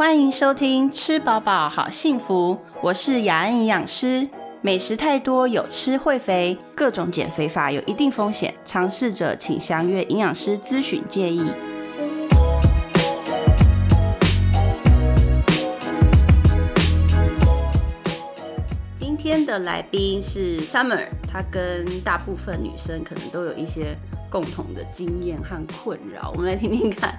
欢迎收听《吃饱饱好幸福》，我是雅安营养师。美食太多有吃会肥，各种减肥法有一定风险，尝试者请详阅营养师咨询建议。今天的来宾是 Summer，她跟大部分女生可能都有一些共同的经验和困扰。我们来听听看，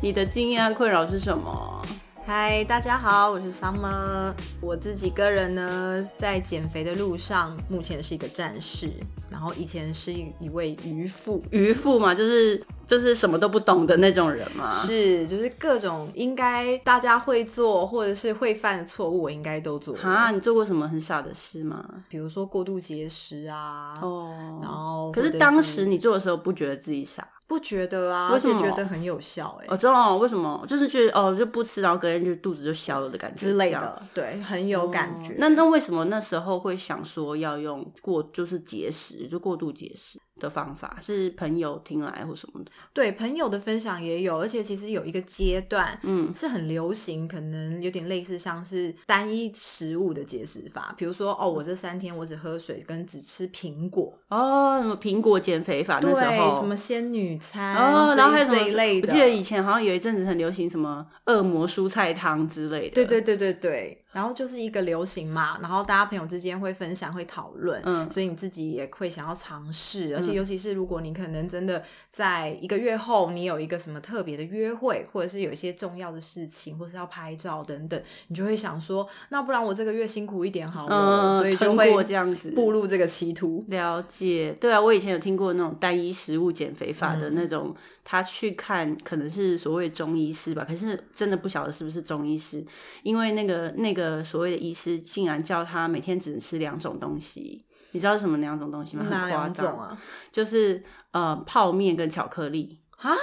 你的经验和困扰是什么？嗨，大家好，我是 Summer。我自己个人呢，在减肥的路上，目前是一个战士，然后以前是一一位渔夫。渔夫嘛，就是就是什么都不懂的那种人嘛。是，就是各种应该大家会做或者是会犯的错误，我应该都做过。啊，你做过什么很傻的事吗？比如说过度节食啊，哦，然后可是当时你做的时候不觉得自己傻？不觉得啊，而且觉得很有效哎、我知道为什么，就是觉得哦就不吃，然后隔天就肚子就消了的感觉之类的，对，很有感觉。哦那那为什么那时候会想说要用过就是节食，就过度节食的方法？是朋友听来或什么的？对朋友的分享也有，而且其实有一个阶段，嗯，是很流行，可能有点类似像是单一食物的节食法，比如说哦，我这三天我只喝水跟只吃苹果，哦，什么苹果减肥法那对，时候什么仙女餐，哦，然后还有一这一类的，我记得以前好像有一阵子很流行什么恶魔蔬菜汤之类的。对对对对对，然后就是一个流行嘛，然后大家朋友之间会分享会讨论，嗯所以你自己也会想要尝试，而且嗯尤其是如果你可能真的在一个月后，你有一个什么特别的约会，或者是有一些重要的事情，或是要拍照等等，你就会想说，那不然我这个月辛苦一点好了，嗯，所以就会过这样子步入这个歧途。了解，对啊，我以前有听过那种单一食物减肥法的嗯那种，他去看可能是所谓中医师吧，可是真的不晓得是不是中医师，因为那个那个所谓的医师竟然叫他每天只能吃两种东西，你知道是什么两种东西吗？很夸张，啊？就是呃泡面跟巧克力，啊，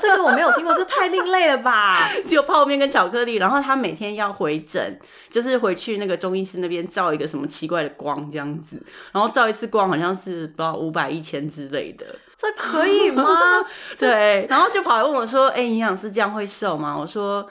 这个我没有听过，这太另类了吧？只有泡面跟巧克力，然后他每天要回诊，就是回去那个中医师那边照一个什么奇怪的光这样子，然后照一次光好像是不知道五百一千之类的。这可以吗？对，然后就跑来问我说：“哎、营养师这样会瘦吗？”我说：“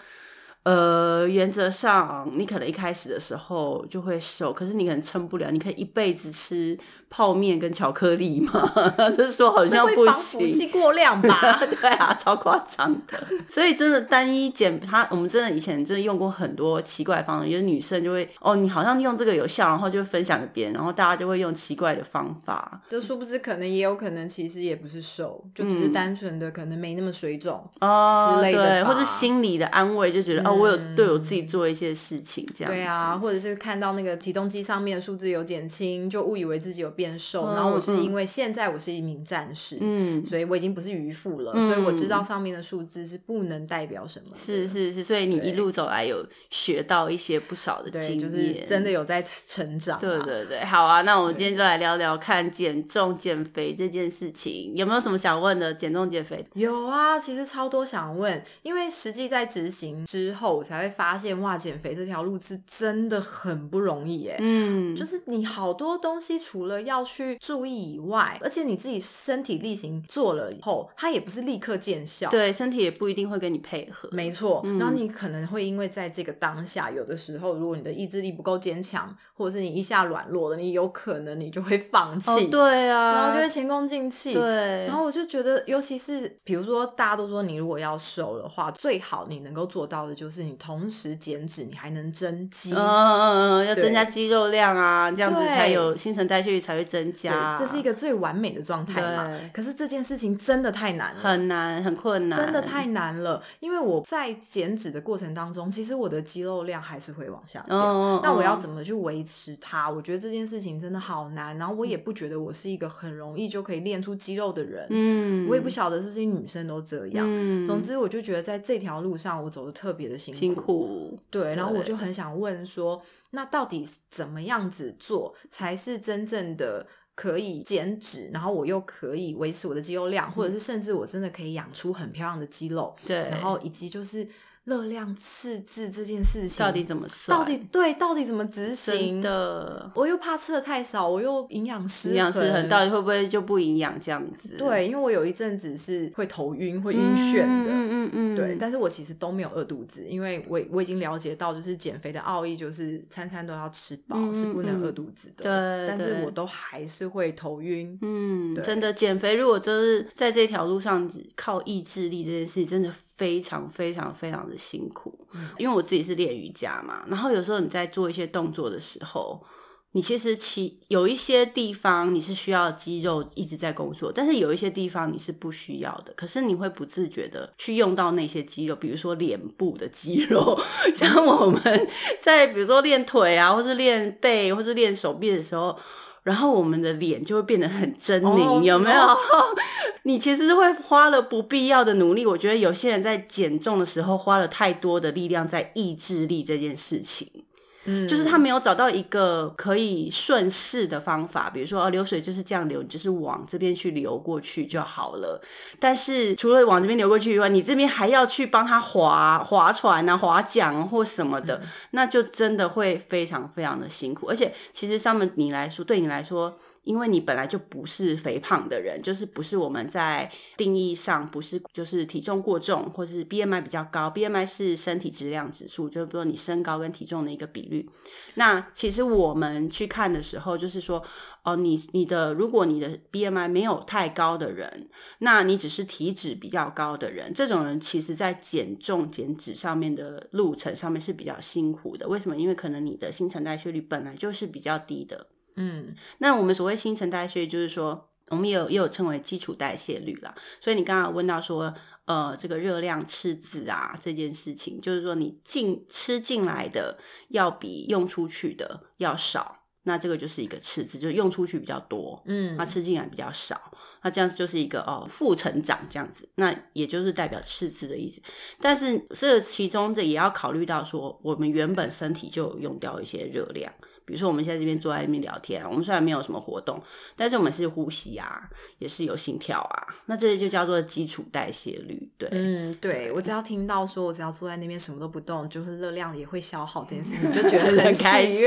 呃，原则上你可能一开始的时候就会瘦，可是你可能撑不了，你可以一辈子吃泡面跟巧克力嘛？” 就是说好像不行。过量吧？对啊，超夸张的。所以真的单一减，它我们真的以前真的用过很多奇怪的方法，有的女生就会哦，你好像用这个有效，然后就分享给别人，然后大家就会用奇怪的方法。就殊不知，可能也有可能，其实也不是瘦，就只是嗯单纯的可能没那么水肿。哦，之类的对，或者心理的安慰，就觉得、哦，我有嗯对我自己做一些事情，这样。对啊，，或者是看到那个体重机上面的数字有减轻，就误以为自己有变瘦。嗯然后我是嗯因为现在我是一名战士，嗯，所以我已经不是渔夫了，嗯所以我知道上面的数字是不能代表什么。是是是，所以你一路走来有学到一些不少的对，经验，就是真的。有在成长、啊。对对对，好啊，那我们今天就来聊聊看减重减肥这件事情，有没有什么想问的？减重减肥？有啊，其实超多想问，因为实际在执行之后，我才会发现，哇，减肥这条路是真的很不容易耶。嗯，就是你好多东西，除了要去注意以外，而且你自己身体力行做了以后，它也不是立刻见效。，对身体也不一定会跟你配合。没错。嗯然后你可能会因为在这个当下，有的时候如果你的意志力不够坚强，或者是你一下软弱了，你有可能你就会放弃，哦，对啊，然后就会前功尽弃。对，然后我就觉得，尤其是比如说，大家都说你如果要瘦的话，最好你能够做到的就是你同时减脂，你还能增肌。嗯嗯嗯，要增加肌肉量啊，这样子才有新陈代谢率才会增加。这是一个最完美的状态嘛对。可是这件事情真的太难了，很难，很困难，真的太难了。因为我在减脂的过程当中，其实我的肌肉量还是会往下掉。嗯，那我要嗯怎么去维持它？我觉得这件事情真的好难。然后我也不觉得我是一个很容易就可以练出肌肉的人。嗯，我也不晓得是不是女生都这样。嗯，总之，我就觉得在这条路上，我走的特别的辛苦。辛苦，对，然后我就很想问说，那到底怎么样子做才是真正的可以减脂，然后我又可以维持我的肌肉量，或者是甚至我真的可以养出很漂亮的肌肉，对，然后以及就是。热量赤字这件事情到底怎么算？到底对，到底怎么执行的？我又怕吃的太少，我又营养失营养失衡到底会不会就不营养这样子？对，因为我有一阵子是会头晕、会晕眩的，嗯嗯嗯，对，但是我其实都没有饿肚子，因为我我已经了解到，就是减肥的奥义就是餐餐都要吃饱，是不能饿肚子的。对，但是我都还是会头晕。嗯，真的减肥如果就是在这条路上只靠意志力这件事情，真的。非常非常非常的辛苦，因为我自己是练瑜伽嘛，然后有时候你在做一些动作的时候，你其实其有一些地方你是需要肌肉一直在工作，但是有一些地方你是不需要的，可是你会不自觉的去用到那些肌肉，比如说脸部的肌肉，像我们在比如说练腿啊，或是练背，或是练手臂的时候。然后我们的脸就会变得很狰狞，有没有？你其实会花了不必要的努力。我觉得有些人在减重的时候花了太多的力量在意志力这件事情。嗯，就是他没有找到一个可以顺势的方法，比如说，哦，流水就是这样流，就是往这边去流过去就好了。但是除了往这边流过去以外，你这边还要去帮他划划船啊、划桨或什么的，那就真的会非常非常的辛苦。而且，其实上面你来说，对你来说。因为你本来就不是肥胖的人，就是不是我们在定义上不是就是体重过重，或是 BMI 比较高，BMI 是身体质量指数，就是说你身高跟体重的一个比率。那其实我们去看的时候，就是说，哦，你你的如果你的 BMI 没有太高的人，那你只是体脂比较高的人，这种人其实在减重减脂上面的路程上面是比较辛苦的。为什么？因为可能你的新陈代谢率本来就是比较低的。嗯，那我们所谓新陈代谢，就是说，我们也有也有称为基础代谢率啦。所以你刚刚问到说，呃，这个热量赤字啊这件事情，就是说你进吃进来的要比用出去的要少，那这个就是一个赤字，就是用出去比较多，嗯，那吃进来比较少，那这样子就是一个哦负成长这样子，那也就是代表赤字的意思。但是这其中这也要考虑到说，我们原本身体就有用掉一些热量。比如说，我们现在这边坐在那边聊天，我们虽然没有什么活动，但是我们是呼吸啊，也是有心跳啊，那这就叫做基础代谢率。对，嗯，对我只要听到说我只要坐在那边什么都不动，就是热量也会消耗这件事情，就觉得 很开心。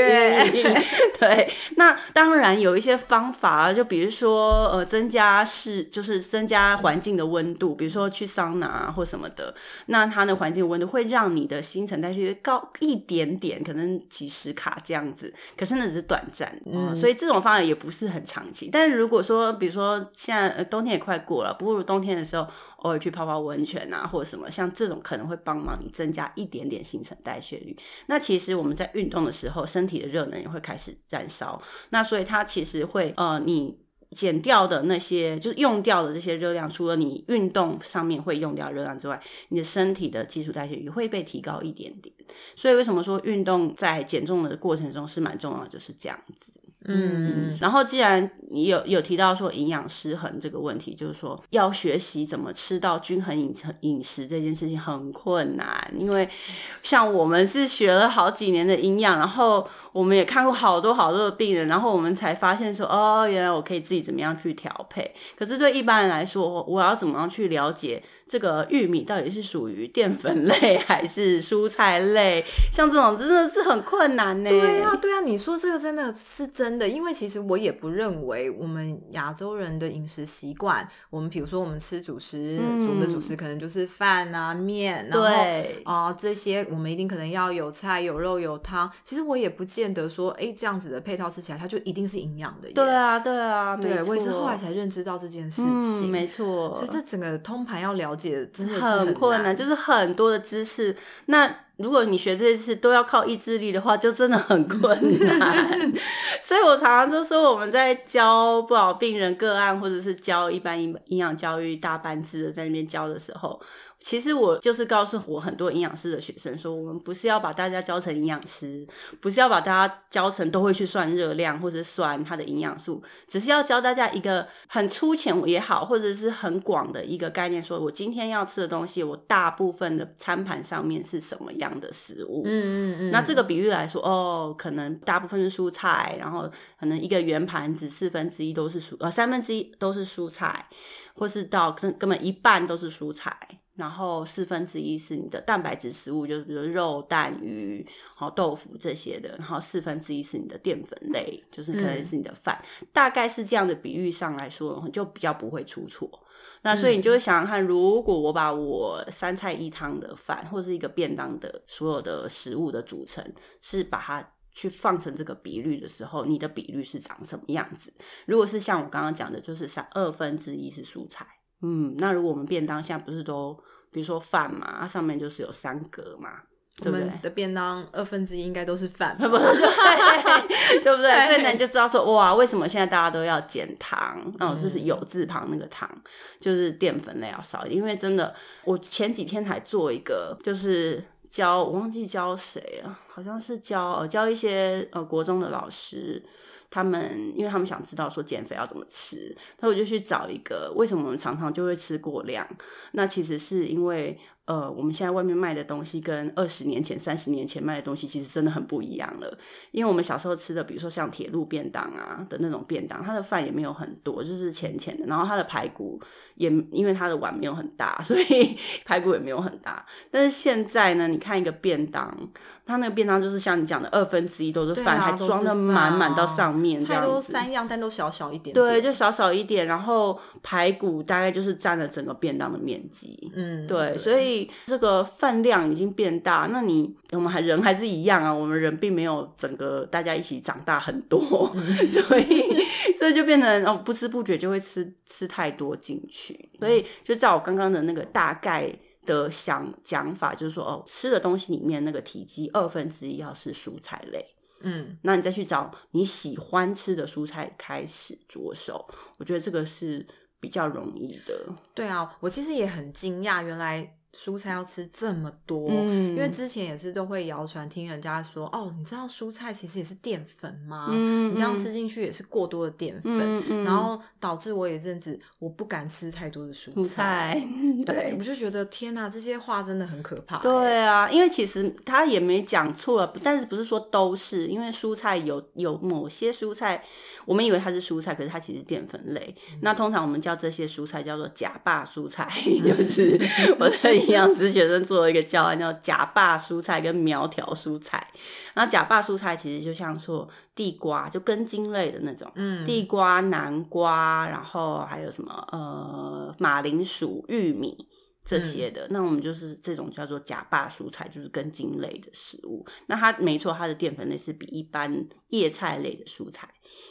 对，那当然有一些方法，就比如说呃，增加室就是增加环境的温度，比如说去桑拿啊或什么的，那它的环境温度会让你的新陈代谢高一点点，可能几十卡这样子。可是那只是短暂，嗯，所以这种方法也不是很长期。但是如果说，比如说现在冬天也快过了，不如冬天的时候偶尔去泡泡温泉啊，或者什么，像这种可能会帮忙你增加一点点新陈代谢率。那其实我们在运动的时候，身体的热能也会开始燃烧。那所以它其实会，呃，你。减掉的那些，就是用掉的这些热量，除了你运动上面会用掉热量之外，你的身体的基础代谢也会被提高一点点。所以为什么说运动在减重的过程中是蛮重要的，就是这样子。嗯，然后既然你有有提到说营养失衡这个问题，就是说要学习怎么吃到均衡饮饮食这件事情很困难，因为像我们是学了好几年的营养，然后我们也看过好多好多的病人，然后我们才发现说，哦，原来我可以自己怎么样去调配。可是对一般人来说，我要怎么样去了解？这个玉米到底是属于淀粉类还是蔬菜类？像这种真的是很困难呢。对啊，对啊，你说这个真的是真的，因为其实我也不认为我们亚洲人的饮食习惯，我们比如说我们吃主食，我们的主食可能就是饭啊、面，然后啊这些，我们一定可能要有菜、有肉、有汤。其实我也不见得说，哎，这样子的配套吃起来，它就一定是营养的。对啊，对啊，对，我也是后来才认知到这件事情。没错，所以这整个通盘要了解。真的很困难，就是很多的知识。那如果你学这些事都要靠意志力的话，就真的很困难。所以我常常就说，我们在教不好病人个案，或者是教一般营营养教育大班制的在那边教的时候。其实我就是告诉我很多营养师的学生说，我们不是要把大家教成营养师，不是要把大家教成都会去算热量或者算它的营养素，只是要教大家一个很粗浅也好，或者是很广的一个概念，说我今天要吃的东西，我大部分的餐盘上面是什么样的食物。嗯嗯嗯。那这个比喻来说，哦，可能大部分是蔬菜，然后可能一个圆盘子四分之一都是蔬，呃三分之一都是蔬菜。或是到根根本一半都是蔬菜，然后四分之一是你的蛋白质食物，就是比如肉、蛋、鱼、好豆腐这些的，然后四分之一是你的淀粉类，就是可能是你的饭，大概是这样的比喻上来说，就比较不会出错。那所以你就会想想看，如果我把我三菜一汤的饭，或是一个便当的所有的食物的组成，是把它去放成这个比率的时候，你的比率是长什么样子？如果是像我刚刚讲的，就是三二分之一是蔬菜，嗯，那如果我们便当现在不是都，比如说饭嘛，它上面就是有三格嘛。我们的便当二分之一应该都是饭，不对不对？所以你就知道说，哇，为什么现在大家都要减糖？哦，就是有字旁那个糖，就是淀粉类要少。因为真的，我前几天才做一个，就是教我忘记教谁了，好像是教呃教一些呃国中的老师。他们因为他们想知道说减肥要怎么吃，那我就去找一个为什么我们常常就会吃过量？那其实是因为呃我们现在外面卖的东西跟二十年前、三十年前卖的东西其实真的很不一样了。因为我们小时候吃的，比如说像铁路便当啊的那种便当，它的饭也没有很多，就是浅浅的，然后它的排骨也因为它的碗没有很大，所以排骨也没有很大。但是现在呢，你看一个便当。它那个便当就是像你讲的二分之一都是饭，还装的满满到上面，菜都三样，但都小小一点。对，就小小一点，然后排骨大概就是占了整个便当的面积。嗯，对，所以这个饭量已经变大。那你我们还人还是一样啊，我们人并没有整个大家一起长大很多，所以所以就变成哦不知不觉就会吃吃太多进去。所以就照我刚刚的那个大概。的想讲法就是说，哦，吃的东西里面那个体积二分之一要是蔬菜类，嗯，那你再去找你喜欢吃的蔬菜开始着手，我觉得这个是比较容易的。对啊，我其实也很惊讶，原来。蔬菜要吃这么多，因为之前也是都会谣传，听人家说哦，你知道蔬菜其实也是淀粉吗？你这样吃进去也是过多的淀粉，然后导致我有阵子我不敢吃太多的蔬菜。对，我就觉得天哪，这些话真的很可怕。对啊，因为其实他也没讲错了，但是不是说都是，因为蔬菜有有某些蔬菜，我们以为它是蔬菜，可是它其实淀粉类。那通常我们叫这些蔬菜叫做假霸蔬菜，就是我在。营养师学生做了一个教案，叫假霸蔬菜跟苗条蔬菜。然后假霸蔬菜其实就像说地瓜，就根茎类的那种，嗯，地瓜、南瓜，然后还有什么呃马铃薯、玉米这些的。那我们就是这种叫做假霸蔬菜，就是根茎类的食物。那它没错，它的淀粉类是比一般叶菜类的蔬菜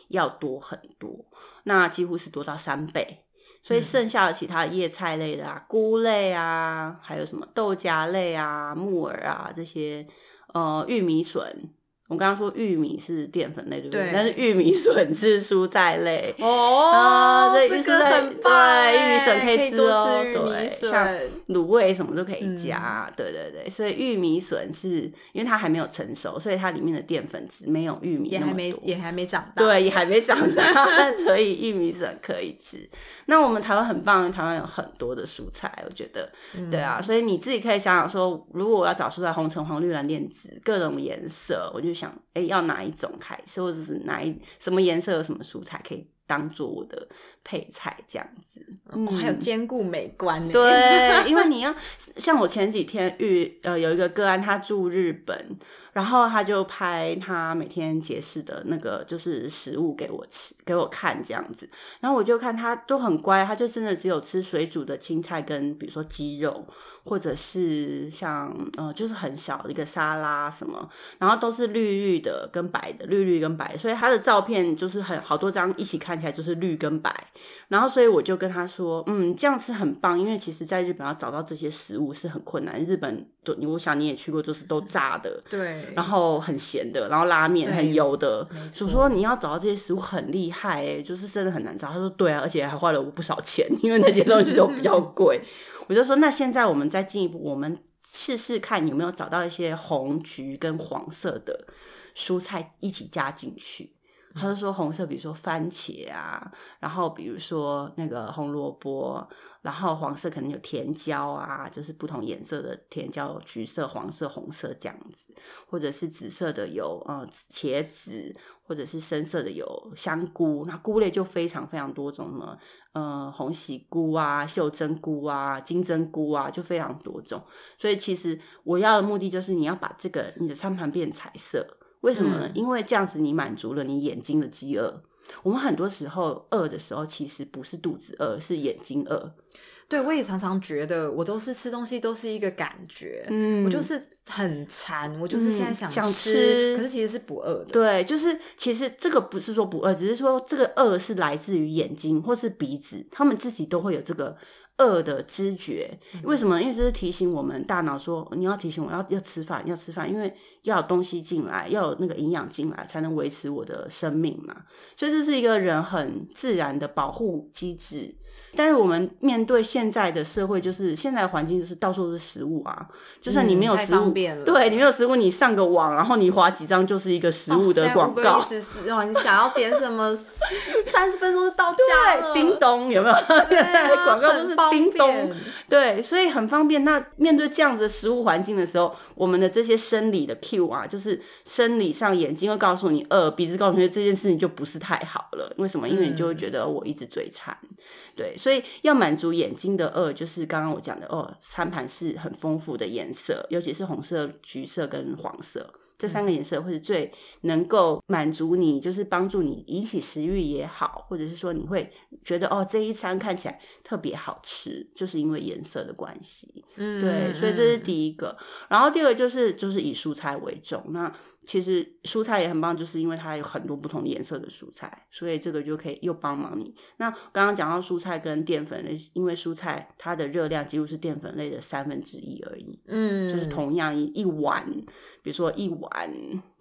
要多很多，那几乎是多到三倍。所以剩下的其他叶菜类的啊，菇类啊，还有什么豆荚类啊、木耳啊这些，呃，玉米笋。我刚刚说玉米是淀粉类，对不对？但是玉米笋是蔬菜类哦，这个很棒，玉米笋可以吃哦，对，像卤味什么都可以加，对对对。所以玉米笋是因为它还没有成熟，所以它里面的淀粉质没有玉米也还没也还没长大，对，也还没长大，所以玉米笋可以吃。那我们台湾很棒，台湾有很多的蔬菜，我觉得，对啊，所以你自己可以想想说，如果我要找蔬菜，红橙黄绿蓝靛紫各种颜色，我就。想哎，要哪一种开始，或者是哪一什么颜色有什么蔬菜可以当做我的配菜这样子，哦，还有兼顾美观呢。对，因为你要像我前几天遇呃有一个个案，他住日本，然后他就拍他每天节食的那个就是食物给我吃给我看这样子，然后我就看他都很乖，他就真的只有吃水煮的青菜跟比如说鸡肉。或者是像呃，就是很小的一个沙拉什么，然后都是绿绿的跟白的，绿绿跟白，所以他的照片就是很好多张一起看起来就是绿跟白，然后所以我就跟他说，嗯，这样吃很棒，因为其实在日本要找到这些食物是很困难，日本都我想你也去过，就是都炸的，对，然后很咸的，然后拉面很油的，所以说你要找到这些食物很厉害，哎，就是真的很难找。他说对啊，而且还花了我不少钱，因为那些东西都比较 贵。我就说，那现在我们再进一步，我们试试看有没有找到一些红、橘跟黄色的蔬菜一起加进去。他就说红色，比如说番茄啊，然后比如说那个红萝卜，然后黄色可能有甜椒啊，就是不同颜色的甜椒，橘色、黄色、红色这样子，或者是紫色的有呃茄子，或者是深色的有香菇，那菇类就非常非常多种了，呃红喜菇啊、袖珍菇啊、金针菇啊，就非常多种。所以其实我要的目的就是你要把这个你的餐盘变彩色。为什么呢？因为这样子你满足了你眼睛的饥饿。我们很多时候饿的时候，其实不是肚子饿，是眼睛饿。对，我也常常觉得，我都是吃东西都是一个感觉，嗯，我就是很馋，我就是现在想想吃，可是其实是不饿的。对，就是其实这个不是说不饿，只是说这个饿是来自于眼睛或是鼻子，他们自己都会有这个。饿的知觉，为什么？因为这是提醒我们大脑说，你要提醒我要要吃饭，要吃饭，因为要有东西进来，要有那个营养进来，才能维持我的生命嘛。所以这是一个人很自然的保护机制。但是我们面对现在的社会，就是现在环境就是到处都是食物啊，就算你没有食物，对你没有食物，你上个网，然后你划几张就是一个食物的广告。你想要点什么，三十分钟就到家了。叮咚，有没有？广告都是叮咚。对，所以很方便。那面对这样子的食物环境的时候，我们的这些生理的 Q 啊，就是生理上眼睛会告诉你饿，鼻子告诉你这件事情就不是太好了。为什么？因为你就会觉得我一直嘴馋。对，所以要满足眼睛的饿，就是刚刚我讲的哦，餐盘是很丰富的颜色，尤其是红色、橘色跟黄色这三个颜色，会是最能够满足你，就是帮助你引起食欲也好，或者是说你会觉得哦，这一餐看起来特别好吃，就是因为颜色的关系。嗯，对，所以这是第一个，然后第二个就是就是以蔬菜为重，那。其实蔬菜也很棒，就是因为它有很多不同颜色的蔬菜，所以这个就可以又帮忙你。那刚刚讲到蔬菜跟淀粉类，因为蔬菜它的热量几乎是淀粉类的三分之一而已，嗯，就是同样一一碗，比如说一碗，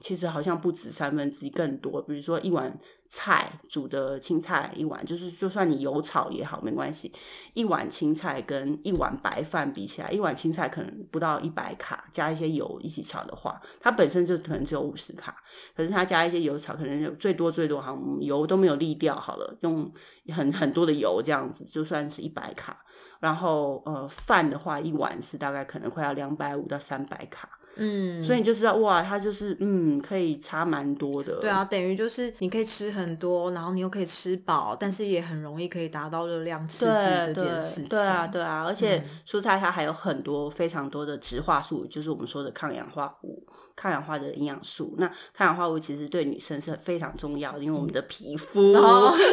其实好像不止三分之一更多，比如说一碗。菜煮的青菜一碗，就是就算你油炒也好，没关系。一碗青菜跟一碗白饭比起来，一碗青菜可能不到一百卡，加一些油一起炒的话，它本身就可能只有五十卡。可是它加一些油草，可能有最多最多好像油都没有沥掉好了，用很很多的油这样子，就算是一百卡。然后呃饭的话，一碗是大概可能快要两百五到三百卡。嗯，所以你就知道哇，它就是嗯，可以差蛮多的。对啊，等于就是你可以吃很多，然后你又可以吃饱，但是也很容易可以达到热量刺激这件事情。对啊，对啊，而且蔬菜它还有很多非常多的植化素，就是我们说的抗氧化物。抗氧化的营养素，那抗氧化物其实对女生是非常重要的，因为我们的皮 肤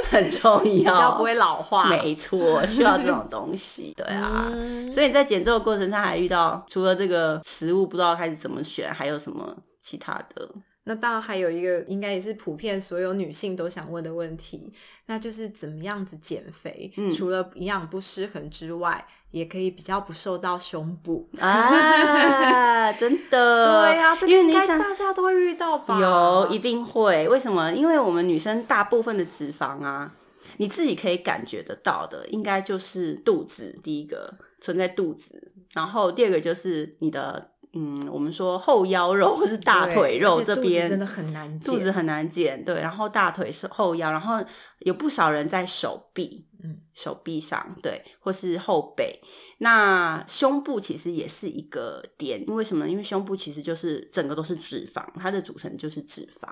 很重要，比较不会老化。没错，需要这种 东西。对啊，所以你在减重的过程中还遇到除了这个食物不知道开始怎么选，还有什么其他的？那当然还有一个，应该也是普遍所有女性都想问的问题，那就是怎么样子减肥？除了营养不失衡之外。也可以比较不受到胸部啊，真的，对呀，因为你想大家都会遇到吧？有，一定会。为什么？因为我们女生大部分的脂肪啊，你自己可以感觉得到的，应该就是肚子，第一个存在肚子，然后第二个就是你的。嗯，我们说后腰肉或是大腿肉这边真的很难减，肚子很难减。对，然后大腿是后腰，然后有不少人在手臂，嗯，手臂上，对，或是后背。那胸部其实也是一个点，因为什么？因为胸部其实就是整个都是脂肪，它的组成就是脂肪。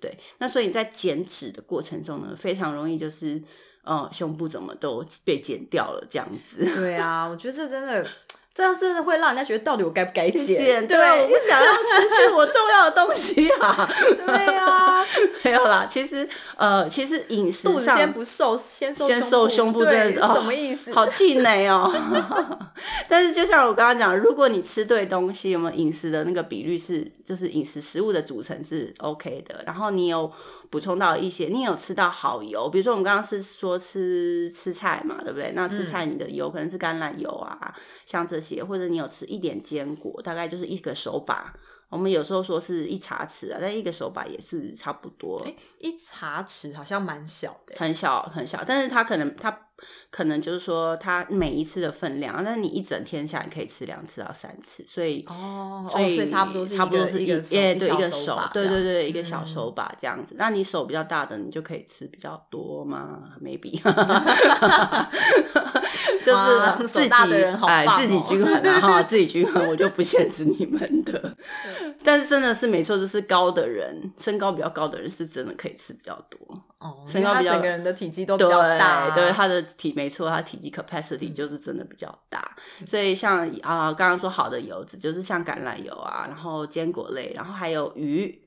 对，那所以在减脂的过程中呢，非常容易就是，呃，胸部怎么都被减掉了这样子。对啊，我觉得这真的。这样真的会让人家觉得到底我该不该减？对，我不想要失去我重要的东西啊！对呀，没有啦。其实，呃，其实饮食上先不瘦，先先瘦胸部，真的什么意思？好气馁哦！但是就像我刚刚讲，如果你吃对东西，有没有饮食的那个比率是，就是饮食食物的组成是 OK 的，然后你有。补充到一些，你有吃到好油，比如说我们刚刚是说吃吃菜嘛，对不对？那吃菜你的油可能是橄榄油啊，像这些，或者你有吃一点坚果，大概就是一个手把我们有时候说是一茶匙啊，但一个手把也是差不多。哎，一茶匙好像蛮小的，很小很小，但是它可能它可能就是说它每一次的分量，那你一整天下来可以吃两次到三次，所以哦，所以差不多是差不多是一个耶对一个手，对对对一个嗯小手把这样子。那你手比较大的，你就可以吃比较多吗？maybe，就是自己哎哦自己均衡啊 哈，自己均衡，我就不限制你们的。但是真的是没错，就是高的人，身高比较高的人是真的可以吃比较多。哦，身高比较整个人的体积都比较大，对，他的体没错，它体积 capacity 嗯。就是真的比较大，所以像啊刚刚说好的油脂，就是像橄榄油啊，然后坚果类，然后还有鱼，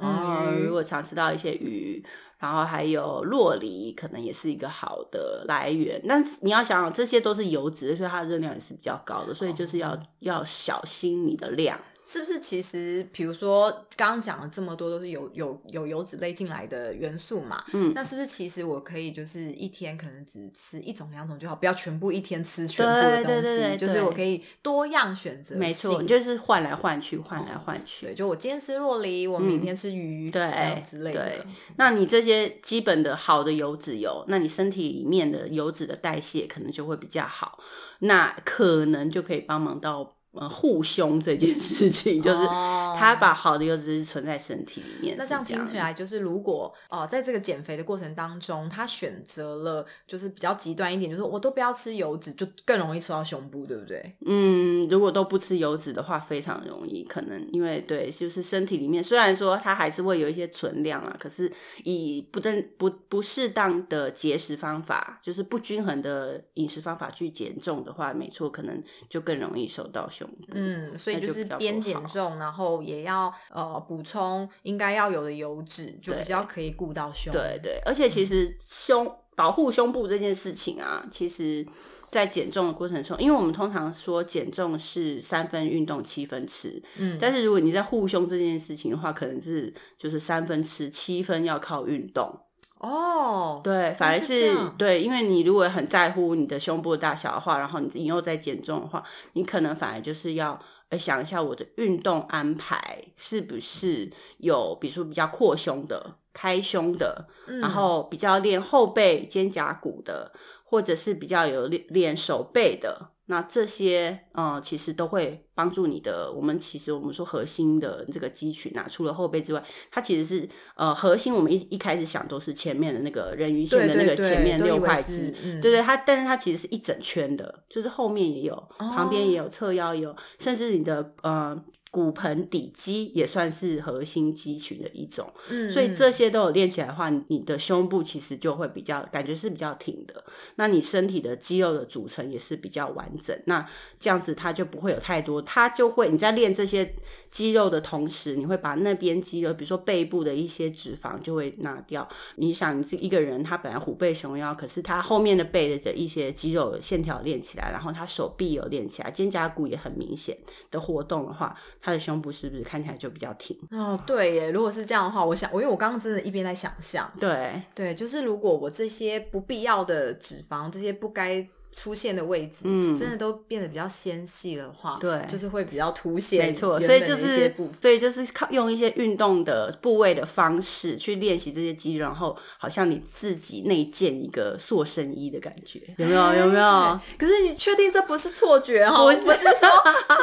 嗯如果常吃到一些鱼。然后还有洛梨，可能也是一个好的来源，但你要想想，这些都是油脂，所以它的热量也是比较高的，所以就是要、哦。要小心你的量。是不是其实，比如说刚刚讲了这么多都是有有有油脂类进来的元素嘛？嗯，那是不是其实我可以就是一天可能只吃一种两种就好，不要全部一天吃全部对的东西，对对对就是我可以多样选择性。没错，你就是换来换去，换来换去。对，就我今天吃洛梨，我明天吃鱼，对这样之类的对。那你这些基本的好的油脂油，那你身体里面的油脂的代谢可能就会比较好，那可能就可以帮忙到呃护胸这件事情，就是他把好的油脂存在身体里面。那这样是听起来，就是如果呃，在这个减肥的过程当中，他选择了就是比较极端一点，就是我都不要吃油脂，就更容易吃到胸部，对不对？嗯，如果都不吃油脂的话，非常容易，可能因为对，就是身体里面虽然说它还是会有一些存量啊，可是以不正不不适当的节食方法，就是不均衡的饮食方法去减重的话，没错，可能就更容易瘦到胸部。嗯，所以就是边减重，然后也要呃补充应该要有的油脂，就比较可以顾到胸。对对，而且其实胸保护胸部这件事情啊，其实。在减重的过程中，因为我们通常说减重是三分运动七分吃，嗯，但是如果你在护胸这件事情的话，可能是就是三分吃，七分要靠运动。哦，对，反而是是对，因为你如果很在乎你的胸部的大小的话，然后你你又在减重的话，你可能反而就是要呃想一下我的运动安排是不是有，比如说比较扩胸的、开胸的，嗯。然后比较练后背、肩胛骨的，或者是比较有练练手背的，那这些呃其实都会帮助你的。我们其实我们说核心的这个肌群啊，除了后背之外，它其实是呃核心。我们一一开始想都是前面的那个人鱼线的那个前面六块是肌，嗯对对，它但是它其实是一整圈的，就是后面也有，旁边也哦有，侧腰也有，甚至你的呃。骨盆底肌也算是核心肌群的一种，嗯，所以这嗯些都有练起来的话，你你的胸部其实就会比较感觉是比较挺的。那你身体的肌肉的组成也是比较完整。那这样子它就不会有太多，它就会你在练这些肌肉的同时，你会把那边肌肉，比如说背部的一些脂肪就会拿掉。你想，你这一个人他本来虎背熊腰，可是他后面的背的一些肌肉线条练起来，然后他手臂有练起来，肩胛骨也很明显的活动的话，他的胸部是不是看起来就比较挺？哦，对耶，如果是这样的话，我想，我因为我刚刚真的一边在想象，对。对，就是如果我这些不必要的脂肪，这些不该出现的位置，嗯真的都变得比较纤细的话，对就是会比较凸显，没错，所以就是。所以就是靠用一些运动的部位的方式去练习这些肌肉，然后好像你自己内建一个塑身衣的感觉，有没有？有没有？哎可是你确定这不是错觉哈？不是是说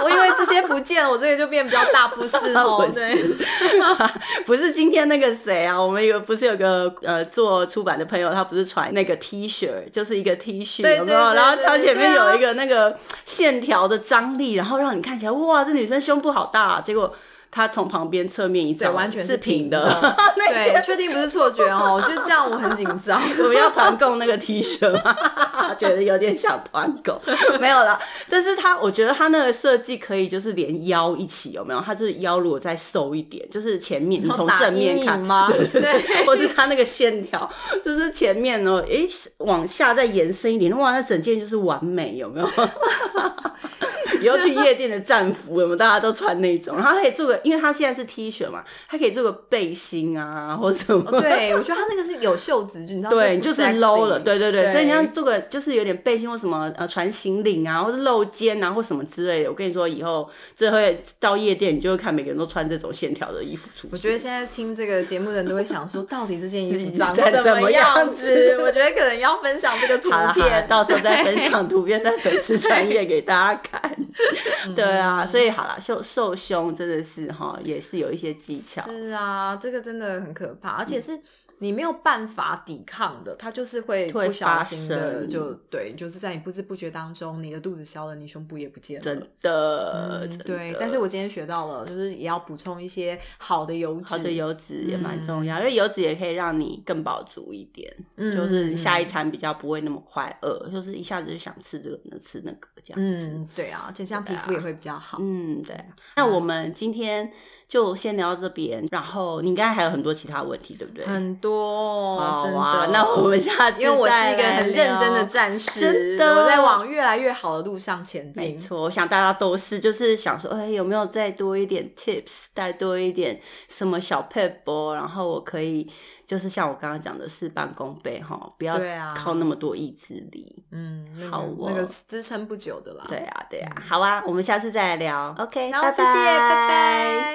我因为这些不见，我这个就变比较大，不 是哦？不是对，不是今天那个谁啊？我们有不是有个呃做出版的朋友，他不是传那个 T 恤，就是一个 T 恤，有没有？然后它前面有一个那个线条的张力，然后让你看起来哇，这女生胸部好大、啊，结果。她从旁边侧面一对，照，完全是平的。对，确定不是错觉哦？我觉得这样我很紧张。我们要团购那个 T 恤吗？觉得有点想团购，没有了。但是它，我觉得它那个设计可以就是连腰一起，有没有？它就是腰如果再瘦一点，就是前面你从正面看吗？对，或是它那个线条，就是前面呢，诶，往下再延伸一点，哇，那整件就是完美，有没有？以后去夜店的战服，我们大家都穿那种，然后可以做个，因为他现在是 T 恤嘛，他可以做个背心啊，或者什么。对，我觉得他那个是有袖子，你知道对，就是 low 了，对对对，所以你要要做个就是有点背心或什么呃船型领啊，或者露肩啊或什么之类的。我跟你说，以后这会到夜店，你就会看每个人都穿这种线条的衣服出去。我觉得现在听这个节目的人都会想说，到底这件衣服 长长什么怎么样样子？我觉得可能要分享这个图片，到时候再分享图片在粉丝专业给大家看。对啊，所以好了，瘦瘦胸真的是哈，也是有一些技巧。是啊，这个真的很可怕，而且是你没有办法抵抗的，它就是会会不小发心的生就对，就是在你不知不觉当中，你的肚子消了，你胸部也不见了。真的，嗯真对，但是我今天学到了，就是也要补充一些好的油脂，好的油脂也蛮重嗯要，因为油脂也可以让你更饱足一点，嗯就是下一嗯餐比较不会那么快饿，就是一下子就想吃这个能吃那个这样子。嗯，对啊，而且这样皮肤也会比较好。嗯，对。那我们今天就先聊到这边，然后你应该还有很多其他问题，对不对？很多，真好啊，的。那我们下次因为我是一个很认真的聊战士，真的我在往越来越好的路上前进。没错，我想大家都是，就是想说，哎，有没有再多一点 tips，再多一点什么小 p e p 然后我可以，就是像我刚刚讲的事半功倍哈，不要靠那么多意志力。嗯，那个好那个哦支撑不久的啦。对啊，对啊，好啊，我们下次再来聊。OK，然后谢谢，拜拜。